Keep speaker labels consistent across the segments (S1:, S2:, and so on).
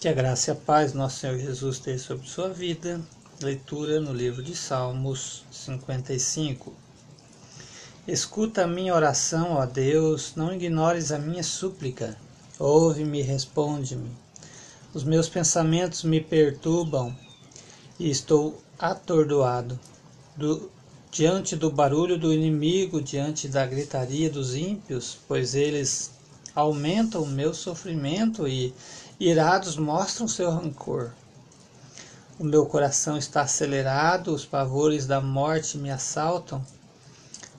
S1: Que a graça e a paz nosso Senhor Jesus esteja sobre sua vida. Leitura no livro de Salmos 55. Escuta a minha oração, ó Deus, não ignores a minha súplica. Ouve-me responde-me. Os meus pensamentos me perturbam e estou atordoado. Do, diante do barulho do inimigo, diante da gritaria dos ímpios, pois eles aumentam o meu sofrimento e irados mostram seu rancor. O meu coração está acelerado, os pavores da morte me assaltam.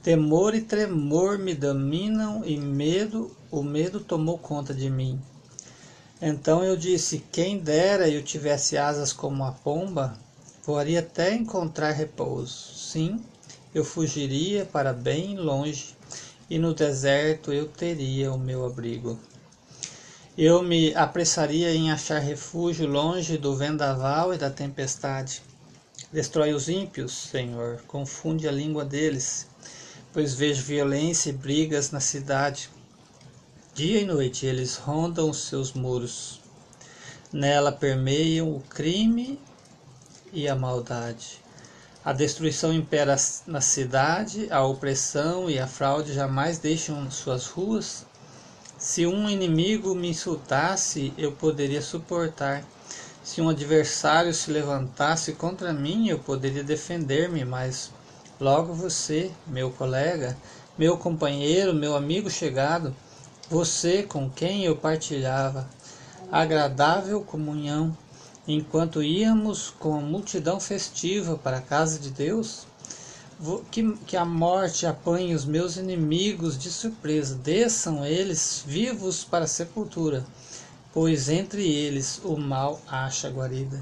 S1: Temor e tremor me dominam e medo, o medo tomou conta de mim. Então eu disse: Quem dera eu tivesse asas como a pomba, voaria até encontrar repouso. Sim, eu fugiria para bem longe, e no deserto eu teria o meu abrigo. Eu me apressaria em achar refúgio longe do vendaval e da tempestade. Destrói os ímpios, Senhor, confunde a língua deles, pois vejo violência e brigas na cidade. Dia e noite eles rondam os seus muros. Nela permeiam o crime e a maldade. A destruição impera na cidade, a opressão e a fraude jamais deixam suas ruas. Se um inimigo me insultasse, eu poderia suportar. Se um adversário se levantasse contra mim, eu poderia defender-me, mas logo você, meu colega, meu companheiro, meu amigo chegado, você com quem eu partilhava agradável comunhão, enquanto íamos com a multidão festiva para a casa de Deus, que, que a morte apanhe os meus inimigos de surpresa, desçam eles vivos para a sepultura, pois entre eles o mal acha guarida.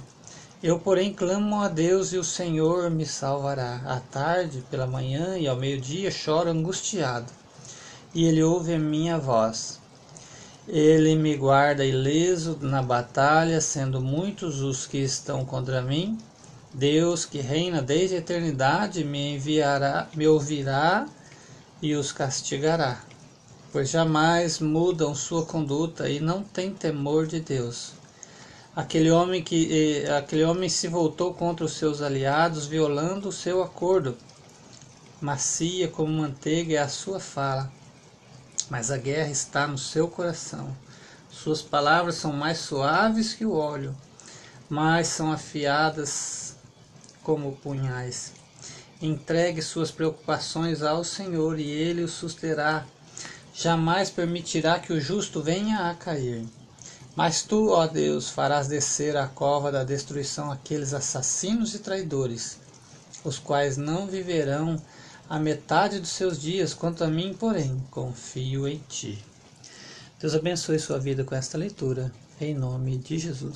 S1: Eu, porém, clamo a Deus e o Senhor me salvará. À tarde, pela manhã e ao meio-dia choro angustiado, e Ele ouve a minha voz. Ele me guarda ileso na batalha, sendo muitos os que estão contra mim. Deus que reina desde a eternidade me enviará, me ouvirá e os castigará, pois jamais mudam sua conduta e não têm temor de Deus. Aquele homem que aquele homem se voltou contra os seus aliados, violando o seu acordo. Macia como manteiga é a sua fala, mas a guerra está no seu coração. Suas palavras são mais suaves que o óleo, mas são afiadas como punhais. Entregue suas preocupações ao Senhor e ele o susterá. Jamais permitirá que o justo venha a cair. Mas tu, ó Deus, farás descer à cova da destruição aqueles assassinos e traidores, os quais não viverão a metade dos seus dias. Quanto a mim, porém, confio em ti. Deus abençoe sua vida com esta leitura, em nome de Jesus.